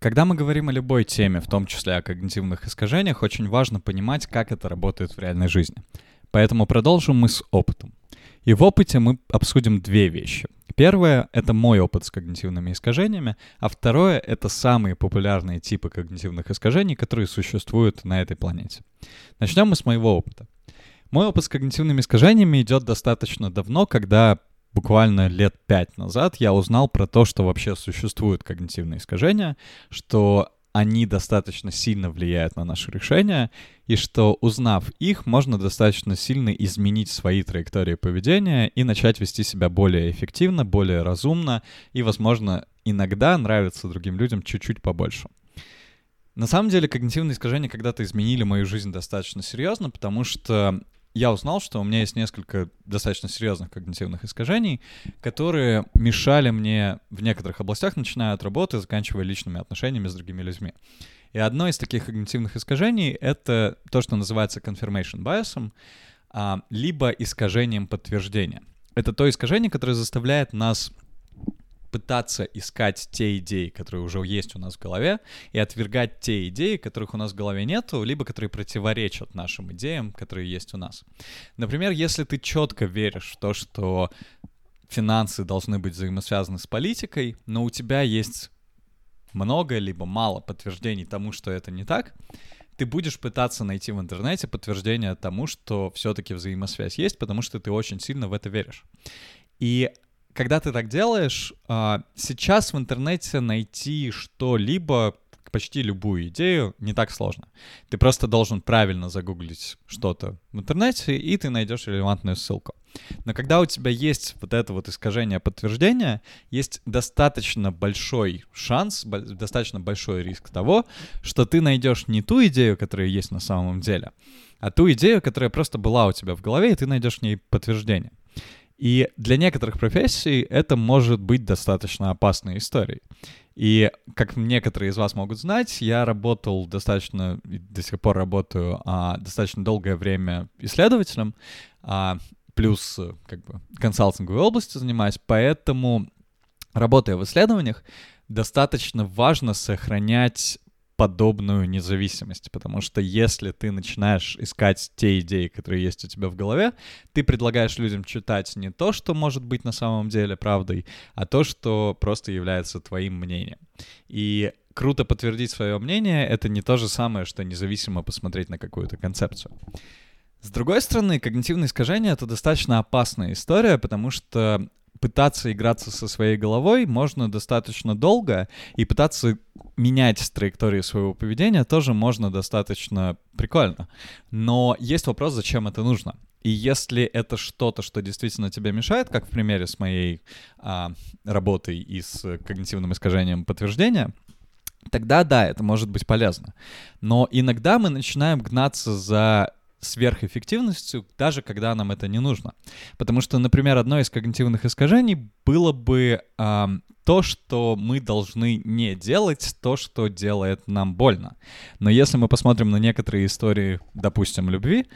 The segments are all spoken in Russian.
Когда мы говорим о любой теме, в том числе о когнитивных искажениях, очень важно понимать, как это работает в реальной жизни. Поэтому продолжим мы с опытом. И в опыте мы обсудим две вещи. Первое — это мой опыт с когнитивными искажениями, а второе — это самые популярные типы когнитивных искажений, которые существуют на этой планете. Начнем мы с моего опыта. Мой опыт с когнитивными искажениями идет достаточно давно, когда буквально лет пять назад я узнал про то, что вообще существуют когнитивные искажения, что они достаточно сильно влияют на наши решения, и что, узнав их, можно достаточно сильно изменить свои траектории поведения и начать вести себя более эффективно, более разумно, и, возможно, иногда нравится другим людям чуть-чуть побольше. На самом деле, когнитивные искажения когда-то изменили мою жизнь достаточно серьезно, потому что я узнал, что у меня есть несколько достаточно серьезных когнитивных искажений, которые мешали мне в некоторых областях, начиная от работы, заканчивая личными отношениями с другими людьми. И одно из таких когнитивных искажений — это то, что называется confirmation bias, а, либо искажением подтверждения. Это то искажение, которое заставляет нас пытаться искать те идеи, которые уже есть у нас в голове, и отвергать те идеи, которых у нас в голове нету, либо которые противоречат нашим идеям, которые есть у нас. Например, если ты четко веришь в то, что финансы должны быть взаимосвязаны с политикой, но у тебя есть много либо мало подтверждений тому, что это не так, ты будешь пытаться найти в интернете подтверждение тому, что все-таки взаимосвязь есть, потому что ты очень сильно в это веришь. И когда ты так делаешь, а, сейчас в интернете найти что-либо, почти любую идею, не так сложно. Ты просто должен правильно загуглить что-то в интернете, и ты найдешь релевантную ссылку. Но когда у тебя есть вот это вот искажение подтверждения, есть достаточно большой шанс, достаточно большой риск того, что ты найдешь не ту идею, которая есть на самом деле, а ту идею, которая просто была у тебя в голове, и ты найдешь в ней подтверждение. И для некоторых профессий это может быть достаточно опасной историей. И как некоторые из вас могут знать, я работал достаточно, до сих пор работаю а, достаточно долгое время исследователем, а, плюс как бы консалтинговой области занимаюсь, поэтому работая в исследованиях, достаточно важно сохранять подобную независимость, потому что если ты начинаешь искать те идеи, которые есть у тебя в голове, ты предлагаешь людям читать не то, что может быть на самом деле правдой, а то, что просто является твоим мнением. И круто подтвердить свое мнение — это не то же самое, что независимо посмотреть на какую-то концепцию. С другой стороны, когнитивное искажение — это достаточно опасная история, потому что пытаться играться со своей головой можно достаточно долго, и пытаться менять траекторию своего поведения тоже можно достаточно прикольно. Но есть вопрос, зачем это нужно. И если это что-то, что действительно тебе мешает, как в примере с моей а, работой и с когнитивным искажением подтверждения, тогда да, это может быть полезно. Но иногда мы начинаем гнаться за сверхэффективностью, даже когда нам это не нужно. Потому что, например, одно из когнитивных искажений было бы э, то, что мы должны не делать то, что делает нам больно. Но если мы посмотрим на некоторые истории, допустим, любви,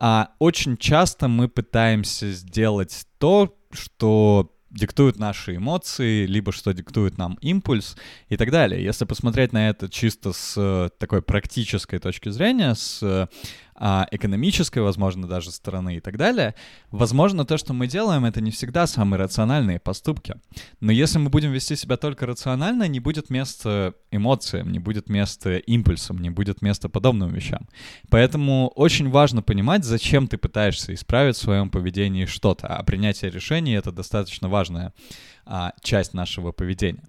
э, очень часто мы пытаемся сделать то, что диктуют наши эмоции, либо что диктует нам импульс и так далее. Если посмотреть на это чисто с э, такой практической точки зрения, с а, экономической, возможно, даже стороны и так далее, возможно, то, что мы делаем, это не всегда самые рациональные поступки. Но если мы будем вести себя только рационально, не будет места эмоциям, не будет места импульсам, не будет места подобным вещам. Поэтому очень важно понимать, зачем ты пытаешься исправить в своем поведении что-то, а принятие решений — это достаточно важная а, часть нашего поведения.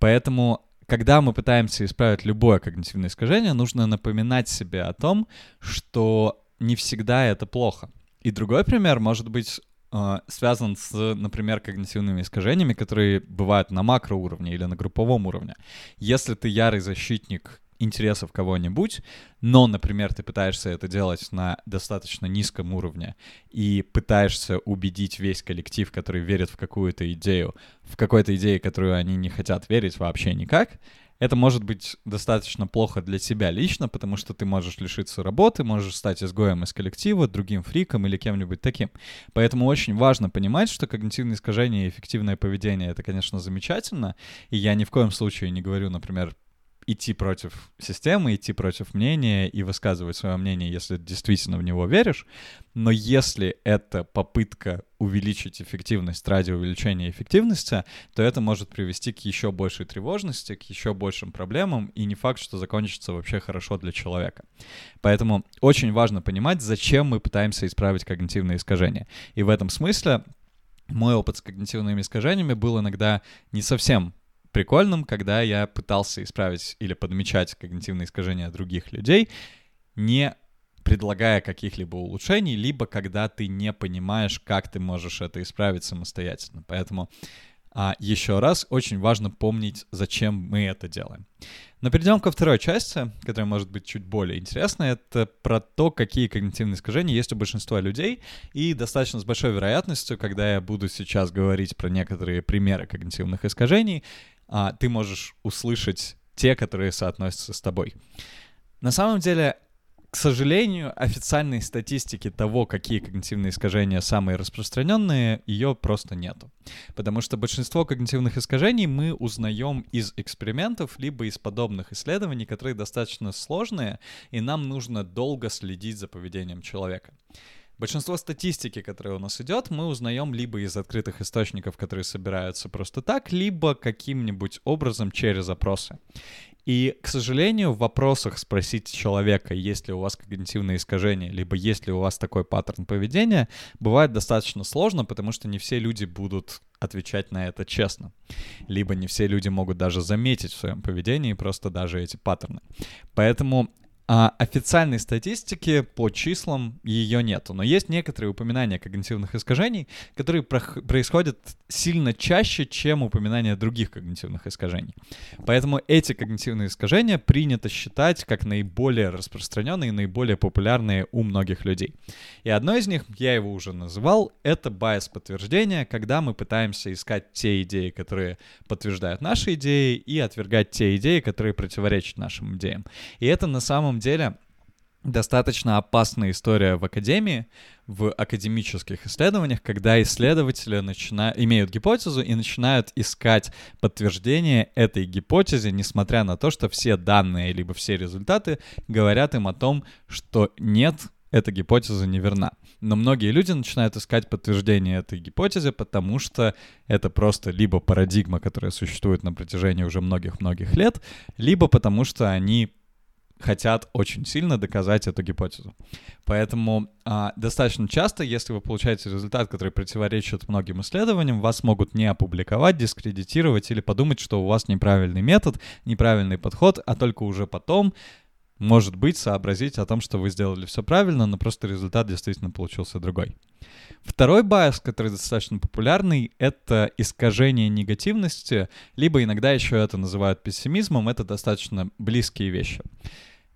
Поэтому когда мы пытаемся исправить любое когнитивное искажение, нужно напоминать себе о том, что не всегда это плохо. И другой пример может быть э, связан с, например, когнитивными искажениями, которые бывают на макроуровне или на групповом уровне. Если ты ярый защитник интересов кого-нибудь, но, например, ты пытаешься это делать на достаточно низком уровне и пытаешься убедить весь коллектив, который верит в какую-то идею, в какой-то идее, которую они не хотят верить вообще никак, это может быть достаточно плохо для тебя лично, потому что ты можешь лишиться работы, можешь стать изгоем из коллектива, другим фриком или кем-нибудь таким. Поэтому очень важно понимать, что когнитивные искажения и эффективное поведение — это, конечно, замечательно, и я ни в коем случае не говорю, например, идти против системы, идти против мнения и высказывать свое мнение, если действительно в него веришь. Но если это попытка увеличить эффективность ради увеличения эффективности, то это может привести к еще большей тревожности, к еще большим проблемам, и не факт, что закончится вообще хорошо для человека. Поэтому очень важно понимать, зачем мы пытаемся исправить когнитивные искажения. И в этом смысле мой опыт с когнитивными искажениями был иногда не совсем прикольным, когда я пытался исправить или подмечать когнитивные искажения других людей, не предлагая каких-либо улучшений, либо когда ты не понимаешь, как ты можешь это исправить самостоятельно. Поэтому а, еще раз очень важно помнить, зачем мы это делаем. Но перейдем ко второй части, которая может быть чуть более интересной. Это про то, какие когнитивные искажения есть у большинства людей. И достаточно с большой вероятностью, когда я буду сейчас говорить про некоторые примеры когнитивных искажений, а, ты можешь услышать те, которые соотносятся с тобой. На самом деле, к сожалению, официальной статистики того, какие когнитивные искажения самые распространенные, ее просто нету. Потому что большинство когнитивных искажений мы узнаем из экспериментов, либо из подобных исследований, которые достаточно сложные, и нам нужно долго следить за поведением человека. Большинство статистики, которая у нас идет, мы узнаем либо из открытых источников, которые собираются просто так, либо каким-нибудь образом через опросы. И, к сожалению, в вопросах спросить человека, есть ли у вас когнитивные искажения, либо есть ли у вас такой паттерн поведения, бывает достаточно сложно, потому что не все люди будут отвечать на это честно. Либо не все люди могут даже заметить в своем поведении просто даже эти паттерны. Поэтому а официальной статистики по числам ее нету, но есть некоторые упоминания когнитивных искажений, которые происходят сильно чаще, чем упоминания других когнитивных искажений. Поэтому эти когнитивные искажения принято считать как наиболее распространенные и наиболее популярные у многих людей. И одно из них, я его уже называл, это байс подтверждения, когда мы пытаемся искать те идеи, которые подтверждают наши идеи, и отвергать те идеи, которые противоречат нашим идеям. И это на самом самом деле достаточно опасная история в академии, в академических исследованиях, когда исследователи начинают, имеют гипотезу и начинают искать подтверждение этой гипотезе, несмотря на то, что все данные либо все результаты говорят им о том, что нет, эта гипотеза неверна. Но многие люди начинают искать подтверждение этой гипотезе, потому что это просто либо парадигма, которая существует на протяжении уже многих-многих лет, либо потому что они хотят очень сильно доказать эту гипотезу. Поэтому а, достаточно часто, если вы получаете результат, который противоречит многим исследованиям, вас могут не опубликовать, дискредитировать или подумать, что у вас неправильный метод, неправильный подход, а только уже потом, может быть, сообразить о том, что вы сделали все правильно, но просто результат действительно получился другой. Второй bias, который достаточно популярный, это искажение негативности, либо иногда еще это называют пессимизмом, это достаточно близкие вещи.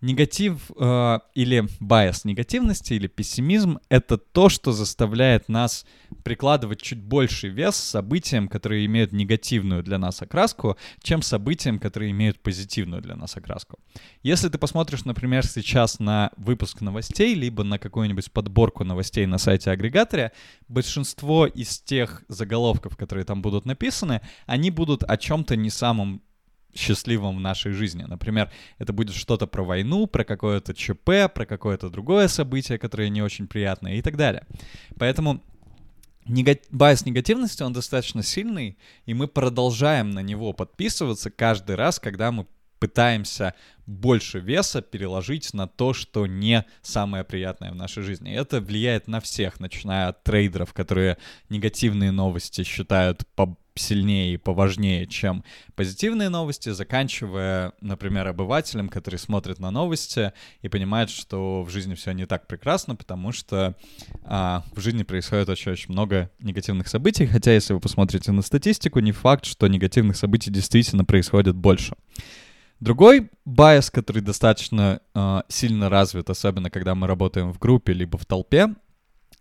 Негатив э, или bias негативности или пессимизм — это то, что заставляет нас прикладывать чуть больше вес событиям, которые имеют негативную для нас окраску, чем событиям, которые имеют позитивную для нас окраску. Если ты посмотришь, например, сейчас на выпуск новостей, либо на какую-нибудь подборку новостей на сайте агрегаторе, большинство из тех заголовков, которые там будут написаны, они будут о чем-то не самом счастливым в нашей жизни. Например, это будет что-то про войну, про какое-то ЧП, про какое-то другое событие, которое не очень приятное и так далее. Поэтому негати... bias негативности, он достаточно сильный, и мы продолжаем на него подписываться каждый раз, когда мы пытаемся больше веса переложить на то, что не самое приятное в нашей жизни. И это влияет на всех, начиная от трейдеров, которые негативные новости считают по сильнее и поважнее, чем позитивные новости, заканчивая, например, обывателем, который смотрит на новости и понимает, что в жизни все не так прекрасно, потому что а, в жизни происходит очень-очень много негативных событий, хотя если вы посмотрите на статистику, не факт, что негативных событий действительно происходит больше. Другой байс, который достаточно э, сильно развит, особенно когда мы работаем в группе либо в толпе,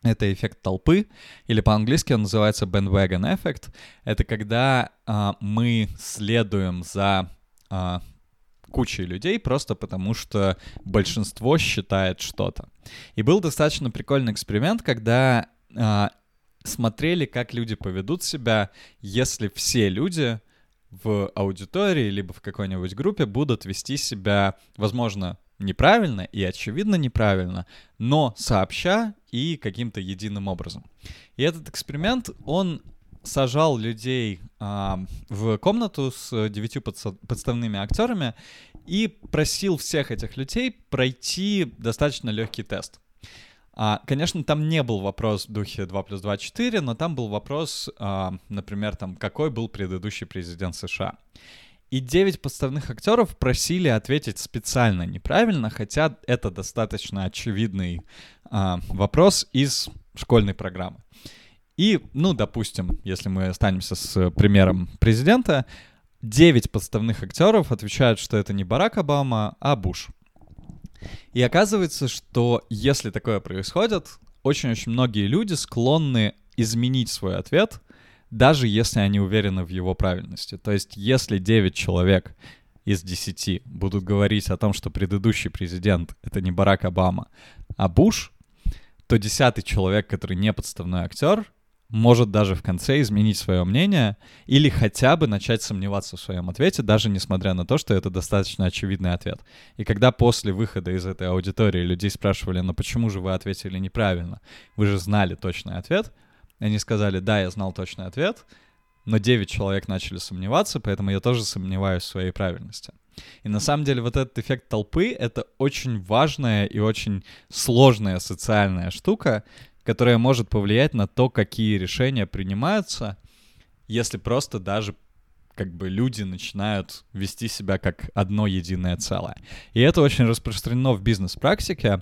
это эффект толпы, или по-английски он называется bandwagon effect. Это когда а, мы следуем за а, кучей людей просто потому, что большинство считает что-то. И был достаточно прикольный эксперимент, когда а, смотрели, как люди поведут себя, если все люди в аудитории, либо в какой-нибудь группе будут вести себя, возможно, неправильно и очевидно неправильно, но сообща и каким-то единым образом. И этот эксперимент, он сажал людей а, в комнату с девятью подставными актерами и просил всех этих людей пройти достаточно легкий тест. А, конечно, там не был вопрос в духе 2 плюс 2 4, но там был вопрос, а, например, там, какой был предыдущий президент США. И 9 подставных актеров просили ответить специально неправильно, хотя это достаточно очевидный а, вопрос из школьной программы. И, ну, допустим, если мы останемся с примером президента, 9 подставных актеров отвечают, что это не Барак Обама, а Буш. И оказывается, что если такое происходит, очень-очень многие люди склонны изменить свой ответ, даже если они уверены в его правильности. То есть, если 9 человек из 10 будут говорить о том, что предыдущий президент — это не Барак Обама, а Буш, то десятый человек, который не подставной актер, может даже в конце изменить свое мнение или хотя бы начать сомневаться в своем ответе, даже несмотря на то, что это достаточно очевидный ответ. И когда после выхода из этой аудитории людей спрашивали, ну почему же вы ответили неправильно, вы же знали точный ответ, они сказали, да, я знал точный ответ, но 9 человек начали сомневаться, поэтому я тоже сомневаюсь в своей правильности. И на самом деле вот этот эффект толпы — это очень важная и очень сложная социальная штука, которая может повлиять на то, какие решения принимаются, если просто даже как бы люди начинают вести себя как одно единое целое. И это очень распространено в бизнес-практике.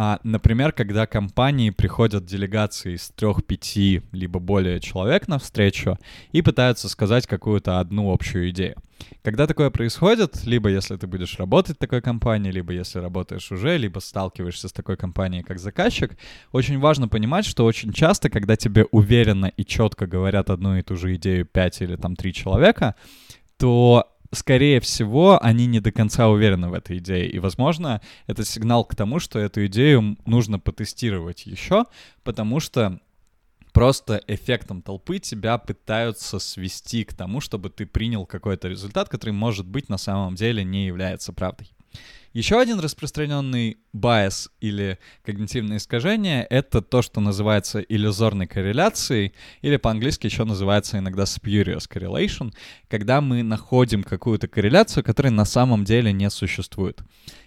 А, например, когда компании приходят делегации из трех-пяти либо более человек на встречу и пытаются сказать какую-то одну общую идею. Когда такое происходит, либо если ты будешь работать в такой компании, либо если работаешь уже, либо сталкиваешься с такой компанией как заказчик, очень важно понимать, что очень часто, когда тебе уверенно и четко говорят одну и ту же идею пять или там три человека, то скорее всего, они не до конца уверены в этой идее. И, возможно, это сигнал к тому, что эту идею нужно потестировать еще, потому что просто эффектом толпы тебя пытаются свести к тому, чтобы ты принял какой-то результат, который, может быть, на самом деле не является правдой. Еще один распространенный байс или когнитивное искажение — это то, что называется иллюзорной корреляцией, или по-английски еще называется иногда spurious correlation, когда мы находим какую-то корреляцию, которая на самом деле не существует.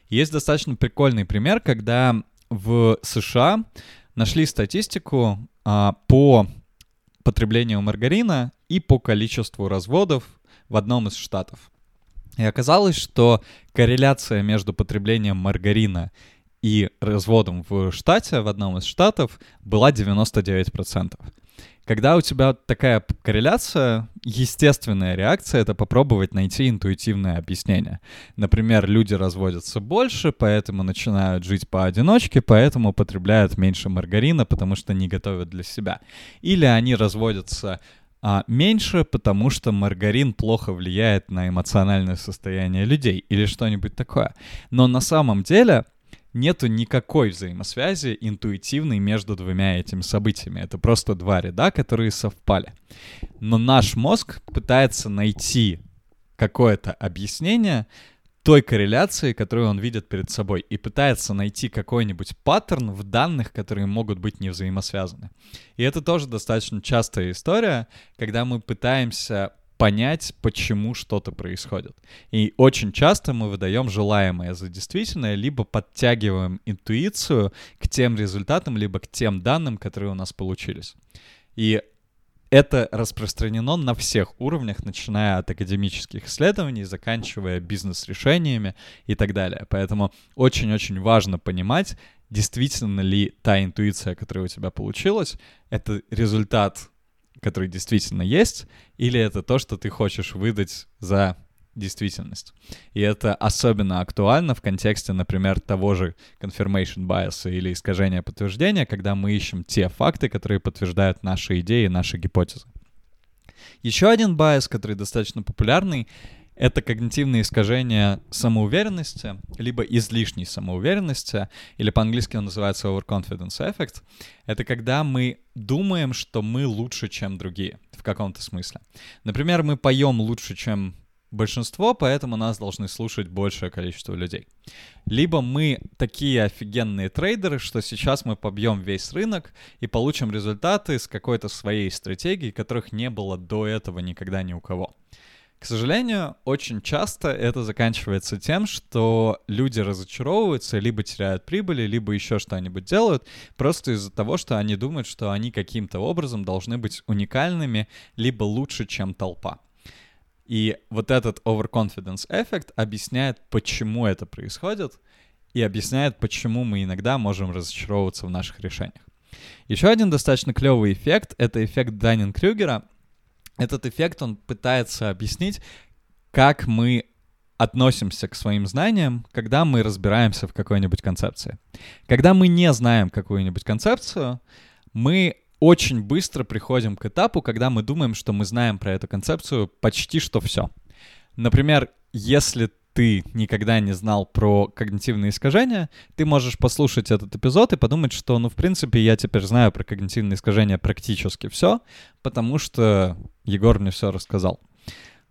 Есть достаточно прикольный пример, когда в США нашли статистику а, по потреблению маргарина и по количеству разводов в одном из штатов. И оказалось, что корреляция между потреблением маргарина и разводом в штате, в одном из штатов, была 99%. Когда у тебя такая корреляция, естественная реакция — это попробовать найти интуитивное объяснение. Например, люди разводятся больше, поэтому начинают жить поодиночке, поэтому потребляют меньше маргарина, потому что не готовят для себя. Или они разводятся а меньше, потому что маргарин плохо влияет на эмоциональное состояние людей или что-нибудь такое. Но на самом деле нету никакой взаимосвязи интуитивной между двумя этими событиями. Это просто два ряда, которые совпали. Но наш мозг пытается найти какое-то объяснение, той корреляции, которую он видит перед собой, и пытается найти какой-нибудь паттерн в данных, которые могут быть не взаимосвязаны. И это тоже достаточно частая история, когда мы пытаемся понять, почему что-то происходит. И очень часто мы выдаем желаемое за действительное, либо подтягиваем интуицию к тем результатам, либо к тем данным, которые у нас получились. И это распространено на всех уровнях, начиная от академических исследований, заканчивая бизнес-решениями и так далее. Поэтому очень-очень важно понимать, действительно ли та интуиция, которая у тебя получилась, это результат, который действительно есть, или это то, что ты хочешь выдать за действительность. И это особенно актуально в контексте, например, того же confirmation bias или искажения подтверждения, когда мы ищем те факты, которые подтверждают наши идеи, наши гипотезы. Еще один bias, который достаточно популярный, это когнитивные искажения самоуверенности, либо излишней самоуверенности, или по-английски он называется overconfidence effect. Это когда мы думаем, что мы лучше, чем другие. в каком-то смысле. Например, мы поем лучше, чем большинство, поэтому нас должны слушать большее количество людей. Либо мы такие офигенные трейдеры, что сейчас мы побьем весь рынок и получим результаты с какой-то своей стратегией, которых не было до этого никогда ни у кого. К сожалению, очень часто это заканчивается тем, что люди разочаровываются, либо теряют прибыли, либо еще что-нибудь делают, просто из-за того, что они думают, что они каким-то образом должны быть уникальными, либо лучше, чем толпа. И вот этот overconfidence эффект объясняет, почему это происходит, и объясняет, почему мы иногда можем разочаровываться в наших решениях. Еще один достаточно клевый эффект — это эффект Даннин-Крюгера. Этот эффект, он пытается объяснить, как мы относимся к своим знаниям, когда мы разбираемся в какой-нибудь концепции. Когда мы не знаем какую-нибудь концепцию, мы очень быстро приходим к этапу, когда мы думаем, что мы знаем про эту концепцию почти что все. Например, если ты никогда не знал про когнитивные искажения, ты можешь послушать этот эпизод и подумать, что, ну, в принципе, я теперь знаю про когнитивные искажения практически все, потому что Егор мне все рассказал.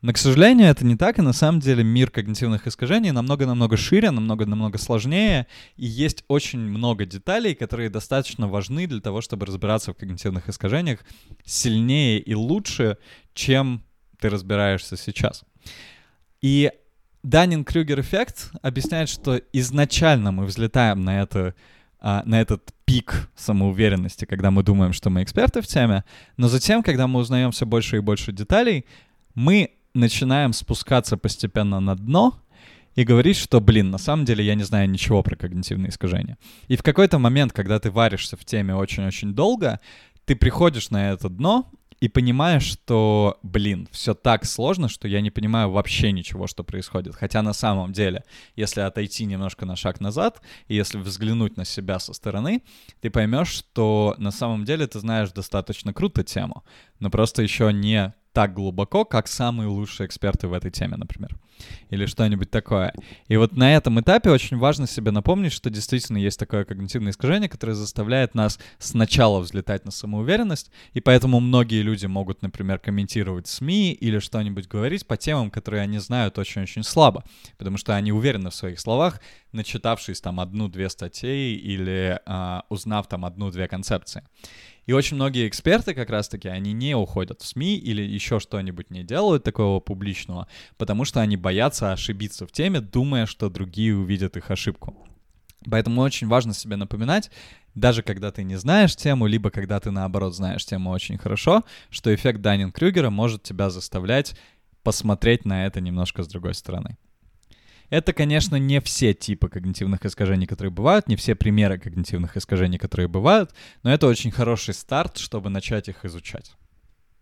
Но, к сожалению, это не так, и на самом деле мир когнитивных искажений намного-намного шире, намного-намного сложнее, и есть очень много деталей, которые достаточно важны для того, чтобы разбираться в когнитивных искажениях сильнее и лучше, чем ты разбираешься сейчас. И Даннин-Крюгер эффект объясняет, что изначально мы взлетаем на это а, на этот пик самоуверенности, когда мы думаем, что мы эксперты в теме, но затем, когда мы узнаем все больше и больше деталей, мы начинаем спускаться постепенно на дно и говорить, что, блин, на самом деле я не знаю ничего про когнитивные искажения. И в какой-то момент, когда ты варишься в теме очень-очень долго, ты приходишь на это дно и понимаешь, что, блин, все так сложно, что я не понимаю вообще ничего, что происходит. Хотя на самом деле, если отойти немножко на шаг назад, и если взглянуть на себя со стороны, ты поймешь, что на самом деле ты знаешь достаточно круто тему, но просто еще не так глубоко, как самые лучшие эксперты в этой теме, например. Или что-нибудь такое. И вот на этом этапе очень важно себе напомнить, что действительно есть такое когнитивное искажение, которое заставляет нас сначала взлетать на самоуверенность, и поэтому многие люди могут, например, комментировать СМИ или что-нибудь говорить по темам, которые они знают очень-очень слабо, потому что они уверены в своих словах, начитавшись там одну-две статьи или а, узнав там одну-две концепции. И очень многие эксперты как раз-таки, они не уходят в СМИ или еще что-нибудь не делают такого публичного, потому что они боятся ошибиться в теме, думая, что другие увидят их ошибку. Поэтому очень важно себе напоминать, даже когда ты не знаешь тему, либо когда ты наоборот знаешь тему очень хорошо, что эффект Даннин-Крюгера может тебя заставлять посмотреть на это немножко с другой стороны. Это, конечно, не все типы когнитивных искажений, которые бывают, не все примеры когнитивных искажений, которые бывают, но это очень хороший старт, чтобы начать их изучать.